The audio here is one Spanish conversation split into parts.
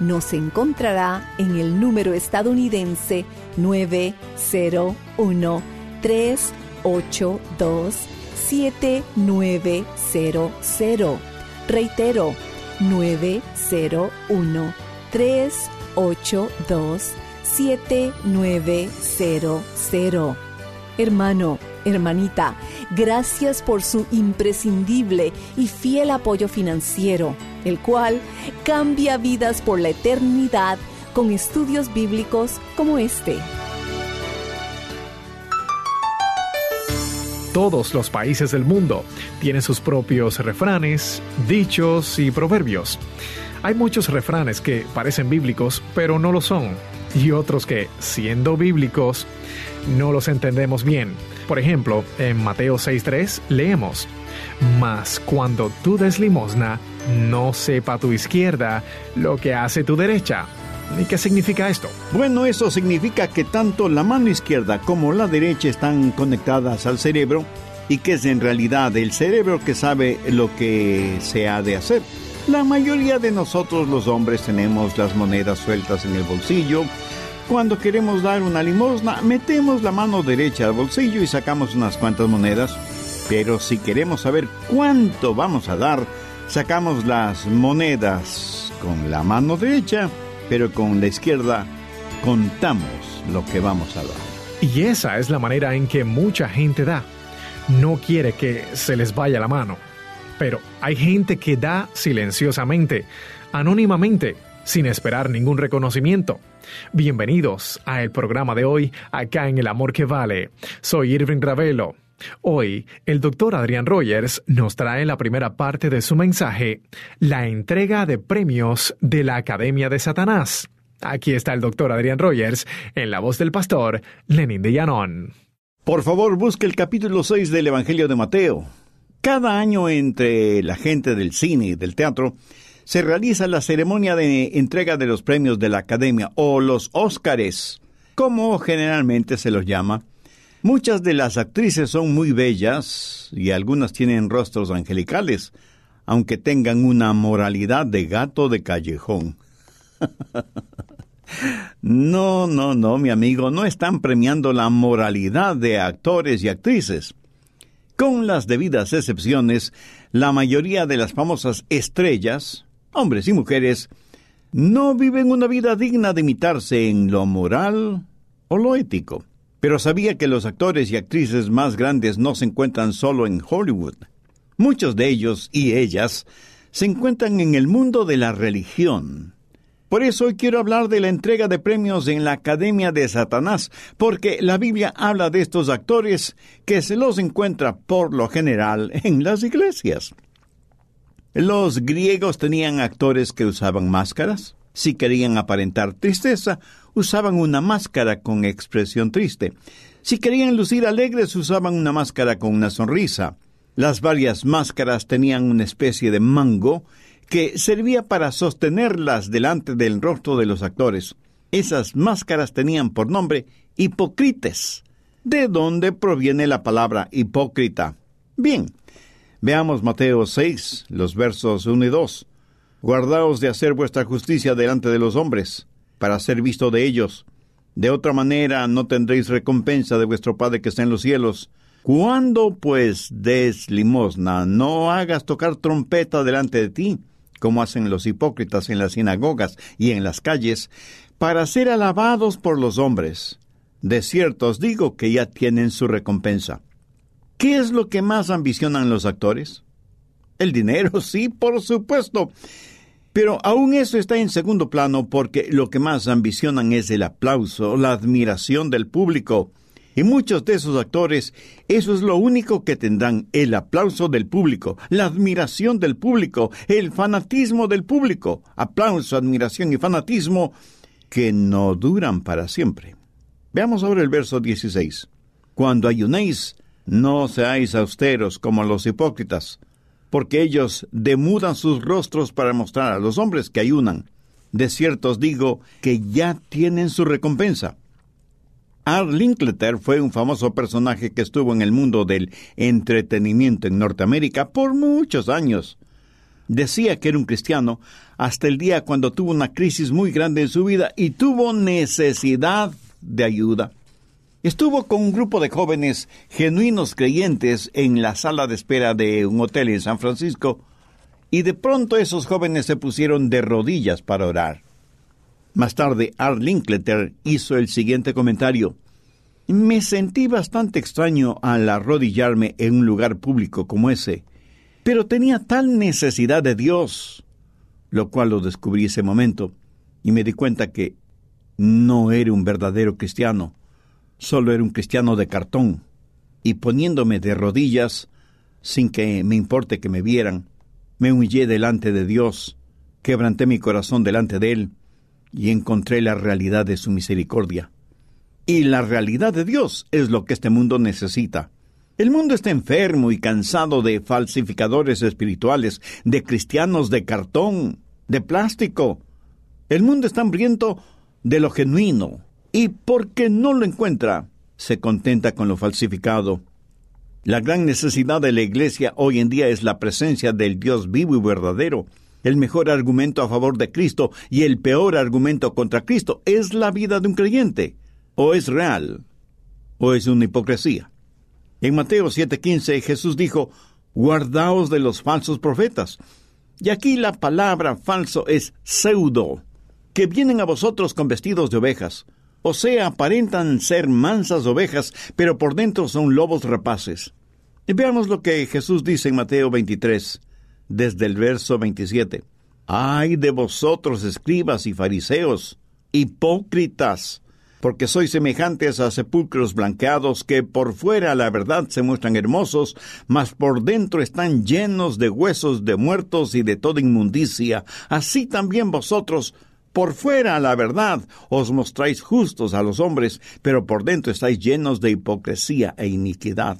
Nos encontrará en el número estadounidense 901 382 7900. Reitero, 901 382 7900. Hermano, hermanita, gracias por su imprescindible y fiel apoyo financiero, el cual cambia vidas por la eternidad con estudios bíblicos como este. Todos los países del mundo tienen sus propios refranes, dichos y proverbios. Hay muchos refranes que parecen bíblicos, pero no lo son, y otros que, siendo bíblicos, no los entendemos bien. Por ejemplo, en Mateo 6.3 leemos, Mas cuando tú des limosna, no sepa tu izquierda lo que hace tu derecha. ¿Y qué significa esto? Bueno, eso significa que tanto la mano izquierda como la derecha están conectadas al cerebro y que es en realidad el cerebro que sabe lo que se ha de hacer. La mayoría de nosotros los hombres tenemos las monedas sueltas en el bolsillo. Cuando queremos dar una limosna, metemos la mano derecha al bolsillo y sacamos unas cuantas monedas. Pero si queremos saber cuánto vamos a dar, sacamos las monedas con la mano derecha pero con la izquierda contamos lo que vamos a dar. Y esa es la manera en que mucha gente da. No quiere que se les vaya la mano. Pero hay gente que da silenciosamente, anónimamente, sin esperar ningún reconocimiento. Bienvenidos a el programa de hoy, acá en El Amor que Vale. Soy Irving Ravelo. Hoy, el doctor Adrián Rogers nos trae la primera parte de su mensaje, la entrega de premios de la Academia de Satanás. Aquí está el doctor Adrián Rogers en la voz del pastor Lenin de Llanón. Por favor, busque el capítulo 6 del Evangelio de Mateo. Cada año entre la gente del cine y del teatro se realiza la ceremonia de entrega de los premios de la Academia o los Óscares, como generalmente se los llama Muchas de las actrices son muy bellas y algunas tienen rostros angelicales, aunque tengan una moralidad de gato de callejón. no, no, no, mi amigo, no están premiando la moralidad de actores y actrices. Con las debidas excepciones, la mayoría de las famosas estrellas, hombres y mujeres, no viven una vida digna de imitarse en lo moral o lo ético. Pero sabía que los actores y actrices más grandes no se encuentran solo en Hollywood. Muchos de ellos y ellas se encuentran en el mundo de la religión. Por eso hoy quiero hablar de la entrega de premios en la Academia de Satanás, porque la Biblia habla de estos actores que se los encuentra por lo general en las iglesias. Los griegos tenían actores que usaban máscaras. Si querían aparentar tristeza, usaban una máscara con expresión triste. Si querían lucir alegres, usaban una máscara con una sonrisa. Las varias máscaras tenían una especie de mango que servía para sostenerlas delante del rostro de los actores. Esas máscaras tenían por nombre hipócrites, de donde proviene la palabra hipócrita. Bien, veamos Mateo 6, los versos 1 y 2. Guardaos de hacer vuestra justicia delante de los hombres, para ser visto de ellos. De otra manera no tendréis recompensa de vuestro Padre que está en los cielos. Cuando pues des limosna, no hagas tocar trompeta delante de ti, como hacen los hipócritas en las sinagogas y en las calles, para ser alabados por los hombres. De cierto os digo que ya tienen su recompensa. ¿Qué es lo que más ambicionan los actores? El dinero, sí, por supuesto. Pero aún eso está en segundo plano porque lo que más ambicionan es el aplauso, la admiración del público. Y muchos de esos actores, eso es lo único que tendrán, el aplauso del público, la admiración del público, el fanatismo del público. Aplauso, admiración y fanatismo que no duran para siempre. Veamos ahora el verso 16. Cuando ayunéis, no seáis austeros como los hipócritas porque ellos demudan sus rostros para mostrar a los hombres que ayunan. De cierto os digo que ya tienen su recompensa. Art Linkletter fue un famoso personaje que estuvo en el mundo del entretenimiento en Norteamérica por muchos años. Decía que era un cristiano hasta el día cuando tuvo una crisis muy grande en su vida y tuvo necesidad de ayuda. Estuvo con un grupo de jóvenes genuinos creyentes en la sala de espera de un hotel en San Francisco y de pronto esos jóvenes se pusieron de rodillas para orar. Más tarde, Art Linkletter hizo el siguiente comentario. Me sentí bastante extraño al arrodillarme en un lugar público como ese, pero tenía tal necesidad de Dios, lo cual lo descubrí ese momento, y me di cuenta que no era un verdadero cristiano, solo era un cristiano de cartón, y poniéndome de rodillas, sin que me importe que me vieran, me humillé delante de Dios, quebranté mi corazón delante de Él, y encontré la realidad de su misericordia. Y la realidad de Dios es lo que este mundo necesita. El mundo está enfermo y cansado de falsificadores espirituales, de cristianos de cartón, de plástico. El mundo está hambriento de lo genuino, y porque no lo encuentra, se contenta con lo falsificado. La gran necesidad de la Iglesia hoy en día es la presencia del Dios vivo y verdadero. El mejor argumento a favor de Cristo y el peor argumento contra Cristo es la vida de un creyente. O es real, o es una hipocresía. En Mateo 7:15 Jesús dijo, Guardaos de los falsos profetas. Y aquí la palabra falso es pseudo, que vienen a vosotros con vestidos de ovejas, o sea, aparentan ser mansas ovejas, pero por dentro son lobos rapaces. Y veamos lo que Jesús dice en Mateo 23, desde el verso 27. Ay de vosotros, escribas y fariseos, hipócritas, porque sois semejantes a sepulcros blanqueados que por fuera la verdad se muestran hermosos, mas por dentro están llenos de huesos de muertos y de toda inmundicia. Así también vosotros por fuera, la verdad, os mostráis justos a los hombres, pero por dentro estáis llenos de hipocresía e iniquidad.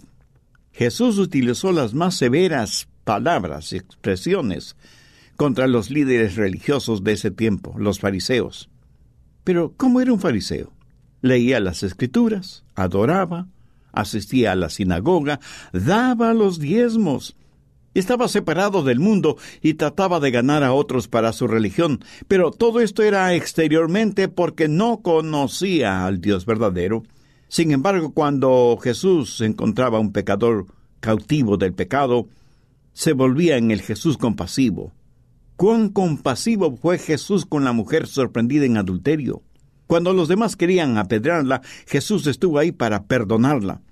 Jesús utilizó las más severas palabras y expresiones contra los líderes religiosos de ese tiempo, los fariseos. Pero, ¿cómo era un fariseo? Leía las escrituras, adoraba, asistía a la sinagoga, daba los diezmos, estaba separado del mundo y trataba de ganar a otros para su religión, pero todo esto era exteriormente porque no conocía al Dios verdadero. Sin embargo, cuando Jesús encontraba a un pecador cautivo del pecado, se volvía en el Jesús compasivo. Cuán compasivo fue Jesús con la mujer sorprendida en adulterio. Cuando los demás querían apedrearla, Jesús estuvo ahí para perdonarla.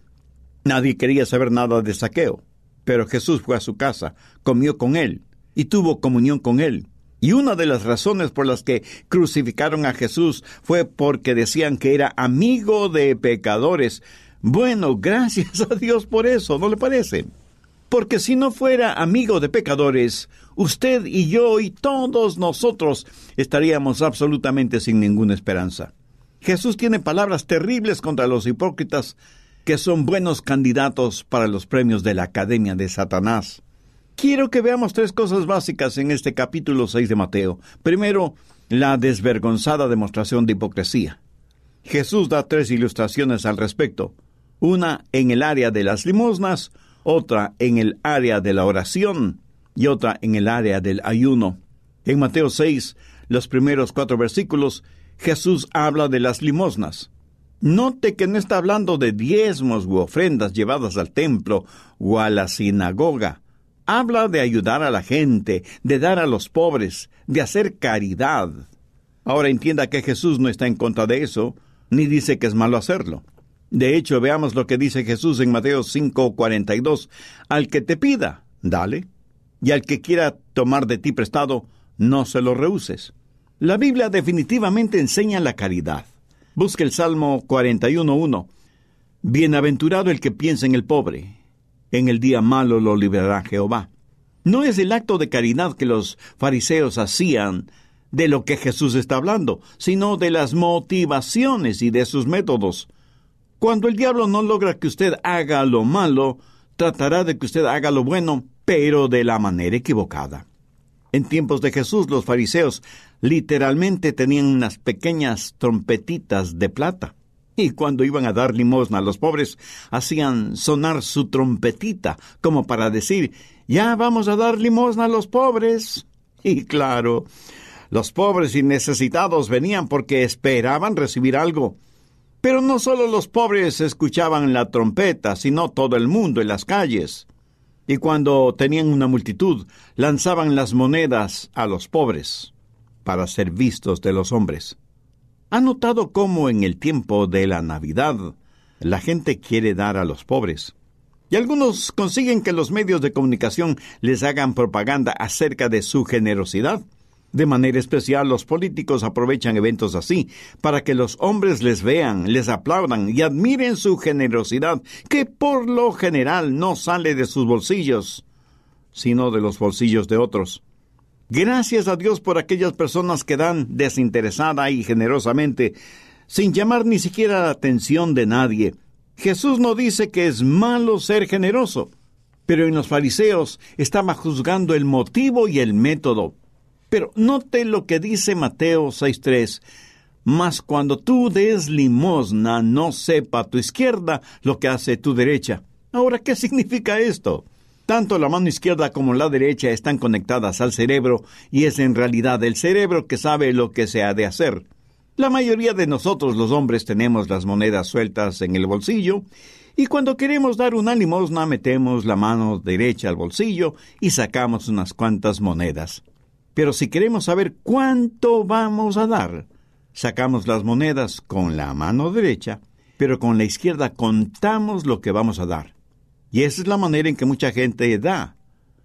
Nadie quería saber nada de saqueo. Pero Jesús fue a su casa, comió con él y tuvo comunión con él. Y una de las razones por las que crucificaron a Jesús fue porque decían que era amigo de pecadores. Bueno, gracias a Dios por eso, ¿no le parece? Porque si no fuera amigo de pecadores, usted y yo y todos nosotros estaríamos absolutamente sin ninguna esperanza. Jesús tiene palabras terribles contra los hipócritas que son buenos candidatos para los premios de la Academia de Satanás. Quiero que veamos tres cosas básicas en este capítulo 6 de Mateo. Primero, la desvergonzada demostración de hipocresía. Jesús da tres ilustraciones al respecto, una en el área de las limosnas, otra en el área de la oración y otra en el área del ayuno. En Mateo 6, los primeros cuatro versículos, Jesús habla de las limosnas. Note que no está hablando de diezmos u ofrendas llevadas al templo o a la sinagoga. Habla de ayudar a la gente, de dar a los pobres, de hacer caridad. Ahora entienda que Jesús no está en contra de eso, ni dice que es malo hacerlo. De hecho, veamos lo que dice Jesús en Mateo 5:42. Al que te pida, dale, y al que quiera tomar de ti prestado, no se lo rehuses. La Biblia definitivamente enseña la caridad. Busque el Salmo 41.1. Bienaventurado el que piensa en el pobre. En el día malo lo liberará Jehová. No es el acto de caridad que los fariseos hacían de lo que Jesús está hablando, sino de las motivaciones y de sus métodos. Cuando el diablo no logra que usted haga lo malo, tratará de que usted haga lo bueno, pero de la manera equivocada. En tiempos de Jesús los fariseos literalmente tenían unas pequeñas trompetitas de plata. Y cuando iban a dar limosna a los pobres, hacían sonar su trompetita, como para decir, ya vamos a dar limosna a los pobres. Y claro, los pobres y necesitados venían porque esperaban recibir algo. Pero no solo los pobres escuchaban la trompeta, sino todo el mundo en las calles. Y cuando tenían una multitud, lanzaban las monedas a los pobres, para ser vistos de los hombres. ¿Ha notado cómo en el tiempo de la Navidad la gente quiere dar a los pobres? Y algunos consiguen que los medios de comunicación les hagan propaganda acerca de su generosidad. De manera especial, los políticos aprovechan eventos así para que los hombres les vean, les aplaudan y admiren su generosidad, que por lo general no sale de sus bolsillos, sino de los bolsillos de otros. Gracias a Dios por aquellas personas que dan desinteresada y generosamente, sin llamar ni siquiera la atención de nadie. Jesús no dice que es malo ser generoso, pero en los fariseos estaba juzgando el motivo y el método. Pero note lo que dice Mateo 6.3. Mas cuando tú des limosna, no sepa tu izquierda lo que hace tu derecha. Ahora, ¿qué significa esto? Tanto la mano izquierda como la derecha están conectadas al cerebro y es en realidad el cerebro que sabe lo que se ha de hacer. La mayoría de nosotros los hombres tenemos las monedas sueltas en el bolsillo y cuando queremos dar una limosna metemos la mano derecha al bolsillo y sacamos unas cuantas monedas. Pero si queremos saber cuánto vamos a dar, sacamos las monedas con la mano derecha, pero con la izquierda contamos lo que vamos a dar. Y esa es la manera en que mucha gente da.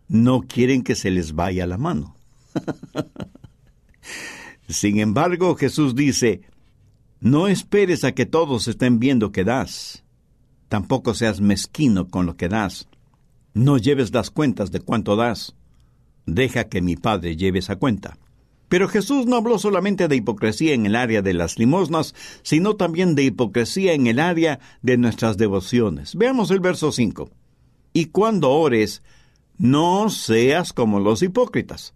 No quieren que se les vaya la mano. Sin embargo, Jesús dice, no esperes a que todos estén viendo que das. Tampoco seas mezquino con lo que das. No lleves las cuentas de cuánto das deja que mi padre lleve esa cuenta. Pero Jesús no habló solamente de hipocresía en el área de las limosnas, sino también de hipocresía en el área de nuestras devociones. Veamos el verso 5. Y cuando ores, no seas como los hipócritas,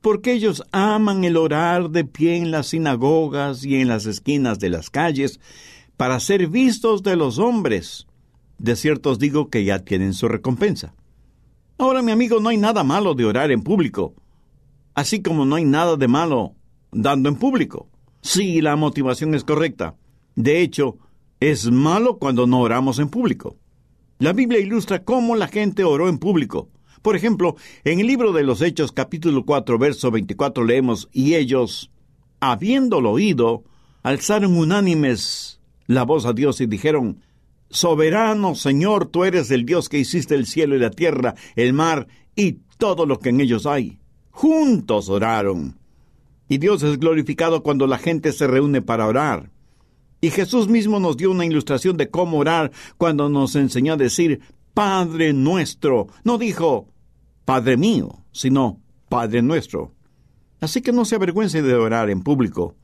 porque ellos aman el orar de pie en las sinagogas y en las esquinas de las calles, para ser vistos de los hombres. De cierto os digo que ya tienen su recompensa. Ahora, mi amigo, no hay nada malo de orar en público, así como no hay nada de malo dando en público, si la motivación es correcta. De hecho, es malo cuando no oramos en público. La Biblia ilustra cómo la gente oró en público. Por ejemplo, en el libro de los Hechos capítulo 4 verso 24 leemos, y ellos, habiéndolo oído, alzaron unánimes la voz a Dios y dijeron, Soberano Señor, tú eres el Dios que hiciste el cielo y la tierra, el mar y todo lo que en ellos hay. Juntos oraron. Y Dios es glorificado cuando la gente se reúne para orar. Y Jesús mismo nos dio una ilustración de cómo orar cuando nos enseñó a decir Padre nuestro. No dijo Padre mío, sino Padre nuestro. Así que no se avergüence de orar en público.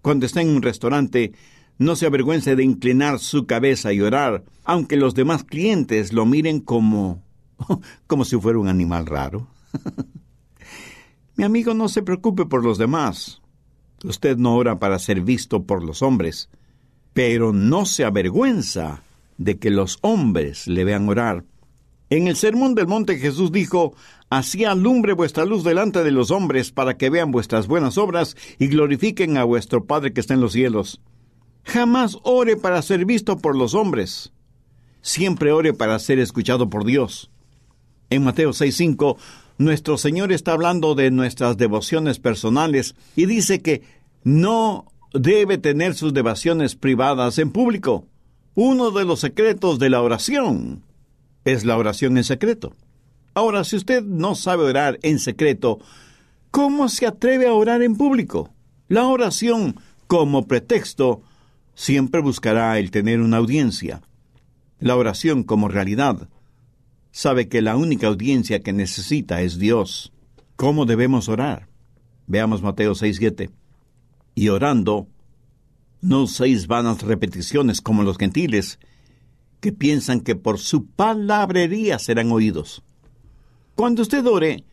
Cuando está en un restaurante, no se avergüence de inclinar su cabeza y orar, aunque los demás clientes lo miren como como si fuera un animal raro. Mi amigo, no se preocupe por los demás. Usted no ora para ser visto por los hombres, pero no se avergüenza de que los hombres le vean orar. En el Sermón del Monte Jesús dijo, Así alumbre vuestra luz delante de los hombres para que vean vuestras buenas obras y glorifiquen a vuestro Padre que está en los cielos. Jamás ore para ser visto por los hombres. Siempre ore para ser escuchado por Dios. En Mateo 6:5, nuestro Señor está hablando de nuestras devociones personales y dice que no debe tener sus devociones privadas en público. Uno de los secretos de la oración es la oración en secreto. Ahora, si usted no sabe orar en secreto, ¿cómo se atreve a orar en público? La oración, como pretexto, siempre buscará el tener una audiencia. La oración como realidad sabe que la única audiencia que necesita es Dios. ¿Cómo debemos orar? Veamos Mateo 6:7. Y orando, no seis vanas repeticiones como los gentiles, que piensan que por su palabrería serán oídos. Cuando usted ore,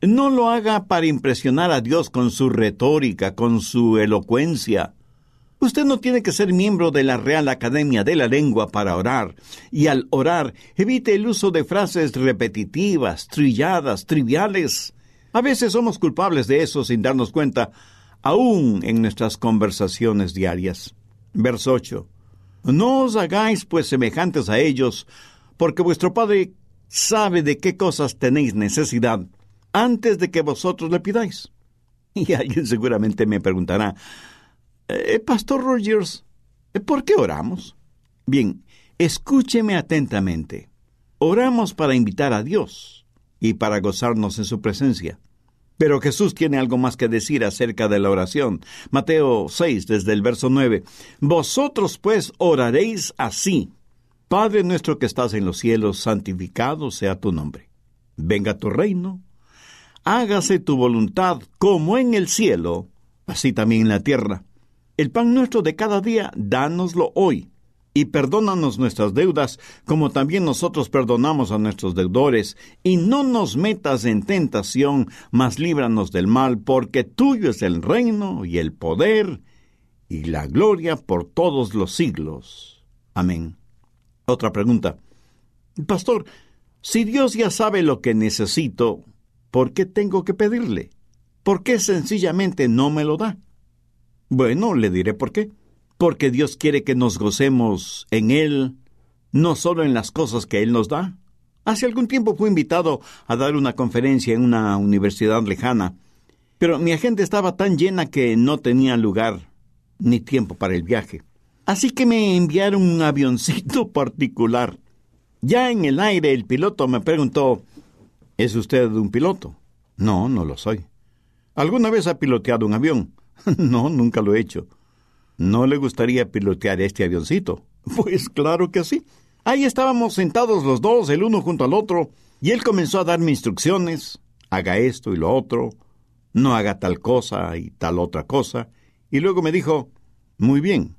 no lo haga para impresionar a Dios con su retórica, con su elocuencia. Usted no tiene que ser miembro de la Real Academia de la Lengua para orar, y al orar evite el uso de frases repetitivas, trilladas, triviales. A veces somos culpables de eso sin darnos cuenta, aún en nuestras conversaciones diarias. Verso 8. No os hagáis pues semejantes a ellos, porque vuestro Padre sabe de qué cosas tenéis necesidad antes de que vosotros le pidáis. Y alguien seguramente me preguntará, eh, Pastor Rogers, ¿por qué oramos? Bien, escúcheme atentamente. Oramos para invitar a Dios y para gozarnos en su presencia. Pero Jesús tiene algo más que decir acerca de la oración. Mateo 6, desde el verso 9. Vosotros pues oraréis así. Padre nuestro que estás en los cielos, santificado sea tu nombre. Venga tu reino. Hágase tu voluntad como en el cielo, así también en la tierra. El pan nuestro de cada día, dánoslo hoy y perdónanos nuestras deudas, como también nosotros perdonamos a nuestros deudores, y no nos metas en tentación, mas líbranos del mal, porque tuyo es el reino y el poder y la gloria por todos los siglos. Amén. Otra pregunta. Pastor, si Dios ya sabe lo que necesito, ¿por qué tengo que pedirle? ¿Por qué sencillamente no me lo da? Bueno, le diré por qué porque Dios quiere que nos gocemos en Él, no solo en las cosas que Él nos da. Hace algún tiempo fui invitado a dar una conferencia en una universidad lejana, pero mi agenda estaba tan llena que no tenía lugar ni tiempo para el viaje. Así que me enviaron un avioncito particular. Ya en el aire el piloto me preguntó, ¿Es usted un piloto? No, no lo soy. ¿Alguna vez ha piloteado un avión? no, nunca lo he hecho. ¿No le gustaría pilotear este avioncito? Pues claro que sí. Ahí estábamos sentados los dos, el uno junto al otro, y él comenzó a darme instrucciones. Haga esto y lo otro, no haga tal cosa y tal otra cosa. Y luego me dijo, muy bien,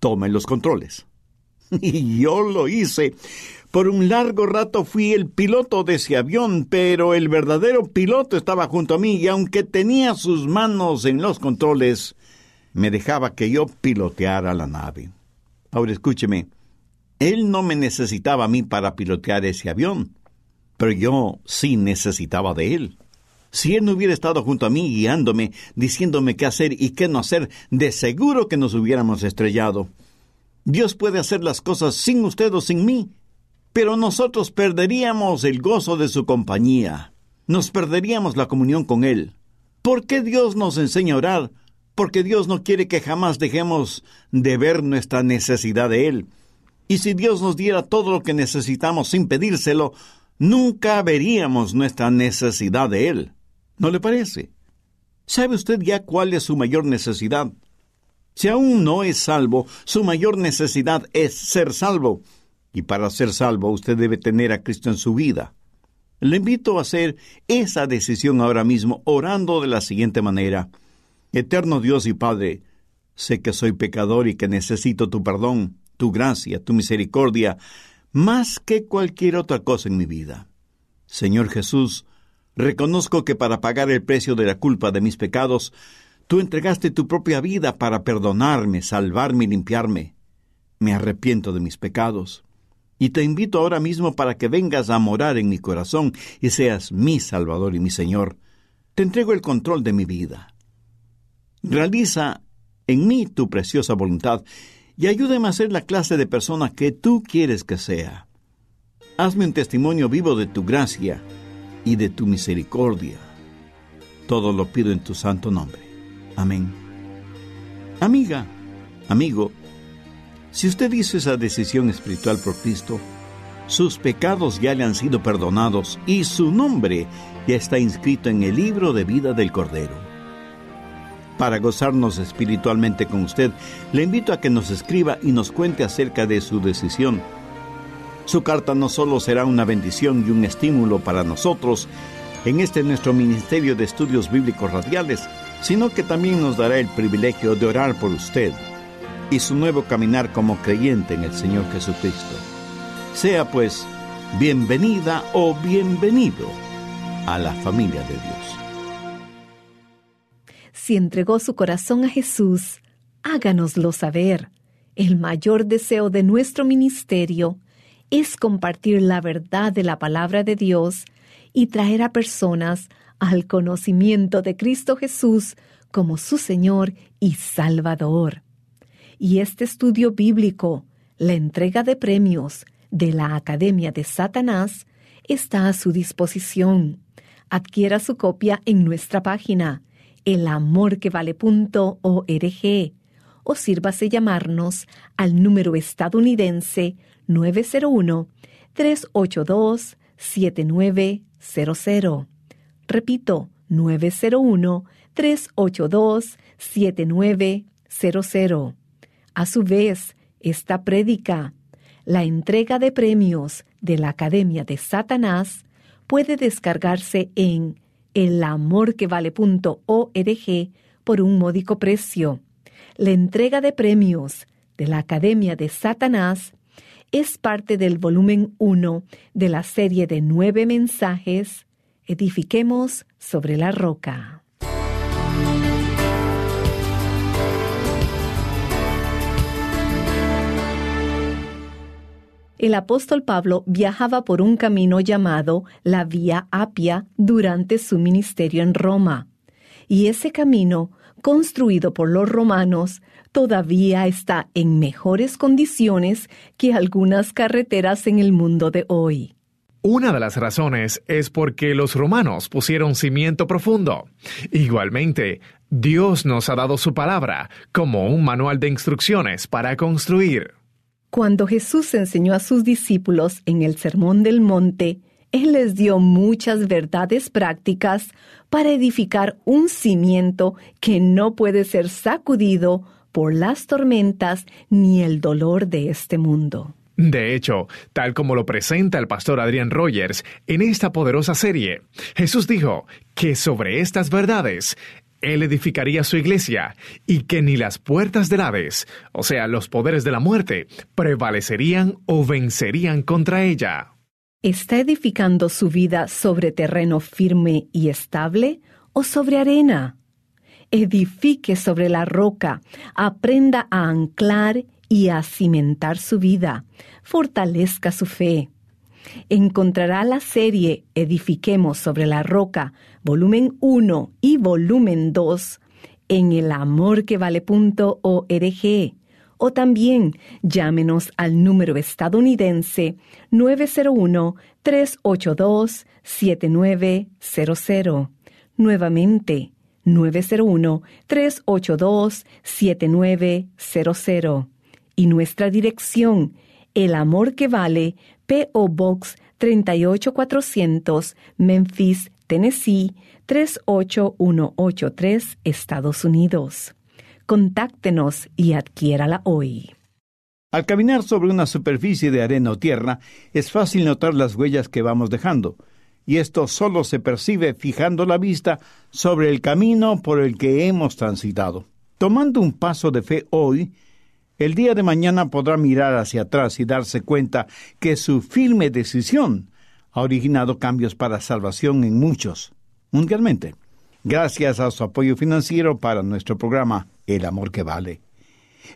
tome los controles. Y yo lo hice. Por un largo rato fui el piloto de ese avión, pero el verdadero piloto estaba junto a mí y aunque tenía sus manos en los controles, me dejaba que yo piloteara la nave. Ahora escúcheme, él no me necesitaba a mí para pilotear ese avión, pero yo sí necesitaba de él. Si él no hubiera estado junto a mí guiándome, diciéndome qué hacer y qué no hacer, de seguro que nos hubiéramos estrellado. Dios puede hacer las cosas sin usted o sin mí, pero nosotros perderíamos el gozo de su compañía, nos perderíamos la comunión con Él. ¿Por qué Dios nos enseña a orar? porque Dios no quiere que jamás dejemos de ver nuestra necesidad de Él. Y si Dios nos diera todo lo que necesitamos sin pedírselo, nunca veríamos nuestra necesidad de Él. ¿No le parece? ¿Sabe usted ya cuál es su mayor necesidad? Si aún no es salvo, su mayor necesidad es ser salvo. Y para ser salvo usted debe tener a Cristo en su vida. Le invito a hacer esa decisión ahora mismo orando de la siguiente manera. Eterno Dios y Padre, sé que soy pecador y que necesito tu perdón, tu gracia, tu misericordia, más que cualquier otra cosa en mi vida. Señor Jesús, reconozco que para pagar el precio de la culpa de mis pecados, Tú entregaste tu propia vida para perdonarme, salvarme y limpiarme. Me arrepiento de mis pecados. Y te invito ahora mismo para que vengas a morar en mi corazón y seas mi Salvador y mi Señor. Te entrego el control de mi vida. Realiza en mí tu preciosa voluntad y ayúdame a ser la clase de persona que tú quieres que sea. Hazme un testimonio vivo de tu gracia y de tu misericordia. Todo lo pido en tu santo nombre. Amén. Amiga, amigo, si usted hizo esa decisión espiritual por Cristo, sus pecados ya le han sido perdonados y su nombre ya está inscrito en el libro de vida del Cordero. Para gozarnos espiritualmente con usted, le invito a que nos escriba y nos cuente acerca de su decisión. Su carta no solo será una bendición y un estímulo para nosotros en este nuestro Ministerio de Estudios Bíblicos Radiales, sino que también nos dará el privilegio de orar por usted y su nuevo caminar como creyente en el Señor Jesucristo. Sea pues bienvenida o bienvenido a la familia de Dios. Si entregó su corazón a Jesús, háganoslo saber. El mayor deseo de nuestro ministerio es compartir la verdad de la palabra de Dios y traer a personas al conocimiento de Cristo Jesús como su Señor y Salvador y este estudio bíblico, la entrega de premios de la Academia de Satanás, está a su disposición. Adquiera su copia en nuestra página elamorquevale.org o sírvase llamarnos al número estadounidense 901-382-7900. Repito, 901-382-7900. A su vez, esta prédica, la entrega de premios de la Academia de Satanás, puede descargarse en elamorquevale.org por un módico precio. La entrega de premios de la Academia de Satanás es parte del volumen 1 de la serie de nueve mensajes Edifiquemos sobre la roca. el apóstol Pablo viajaba por un camino llamado la Vía Apia durante su ministerio en Roma. Y ese camino, construido por los romanos, todavía está en mejores condiciones que algunas carreteras en el mundo de hoy. Una de las razones es porque los romanos pusieron cimiento profundo. Igualmente, Dios nos ha dado su palabra como un manual de instrucciones para construir. Cuando Jesús enseñó a sus discípulos en el Sermón del Monte, Él les dio muchas verdades prácticas para edificar un cimiento que no puede ser sacudido por las tormentas ni el dolor de este mundo. De hecho, tal como lo presenta el pastor Adrián Rogers en esta poderosa serie, Jesús dijo que sobre estas verdades él edificaría su iglesia y que ni las puertas del Hades, o sea, los poderes de la muerte, prevalecerían o vencerían contra ella. ¿Está edificando su vida sobre terreno firme y estable o sobre arena? Edifique sobre la roca, aprenda a anclar y a cimentar su vida, fortalezca su fe. Encontrará la serie Edifiquemos sobre la roca volumen 1 y volumen 2 en elamorquevale.org o también llámenos al número estadounidense 901-382-7900. Nuevamente, 901-382-7900. Y nuestra dirección, El Amor que Vale, P.O. Box 38400, Memphis, Tennessee 38183, Estados Unidos. Contáctenos y adquiérala hoy. Al caminar sobre una superficie de arena o tierra, es fácil notar las huellas que vamos dejando, y esto solo se percibe fijando la vista sobre el camino por el que hemos transitado. Tomando un paso de fe hoy, el día de mañana podrá mirar hacia atrás y darse cuenta que su firme decisión ha originado cambios para salvación en muchos, mundialmente. gracias a su apoyo financiero para nuestro programa El Amor que Vale.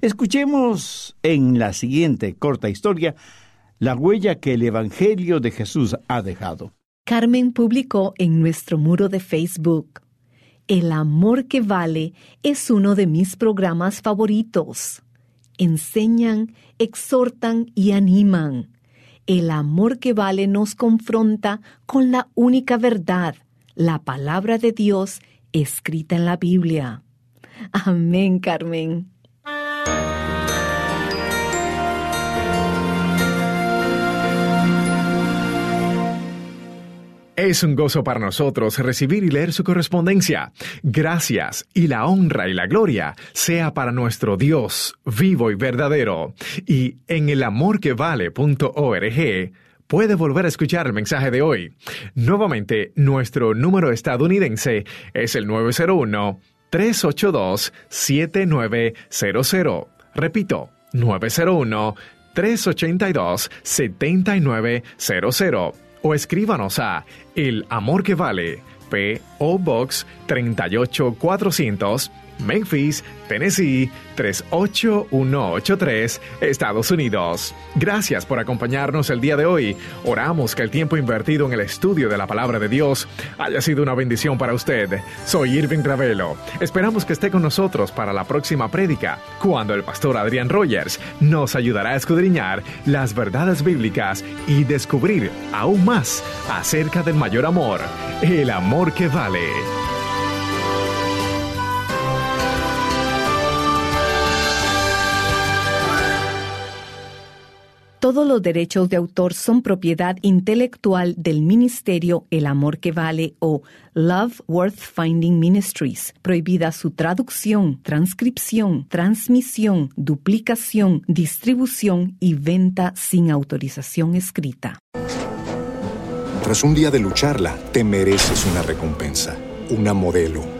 Escuchemos en la siguiente corta historia la huella que el Evangelio de Jesús ha dejado. Carmen publicó en nuestro muro de Facebook. El amor que vale es uno de mis programas favoritos. Enseñan, exhortan y animan. El amor que vale nos confronta con la única verdad, la palabra de Dios escrita en la Biblia. Amén, Carmen. Es un gozo para nosotros recibir y leer su correspondencia. Gracias y la honra y la gloria sea para nuestro Dios vivo y verdadero. Y en elamorquevale.org puede volver a escuchar el mensaje de hoy. Nuevamente, nuestro número estadounidense es el 901-382-7900. Repito, 901-382-7900 o escríbanos a El Amor que Vale, P.O. Box 38400, Memphis, Tennessee 38183, Estados Unidos. Gracias por acompañarnos el día de hoy. Oramos que el tiempo invertido en el estudio de la palabra de Dios haya sido una bendición para usted. Soy Irving Ravelo. Esperamos que esté con nosotros para la próxima prédica, cuando el pastor Adrián Rogers nos ayudará a escudriñar las verdades bíblicas y descubrir aún más acerca del mayor amor, el amor que vale. Todos los derechos de autor son propiedad intelectual del Ministerio El Amor que Vale o Love Worth Finding Ministries. Prohibida su traducción, transcripción, transmisión, duplicación, distribución y venta sin autorización escrita. Tras un día de lucharla, te mereces una recompensa, una modelo,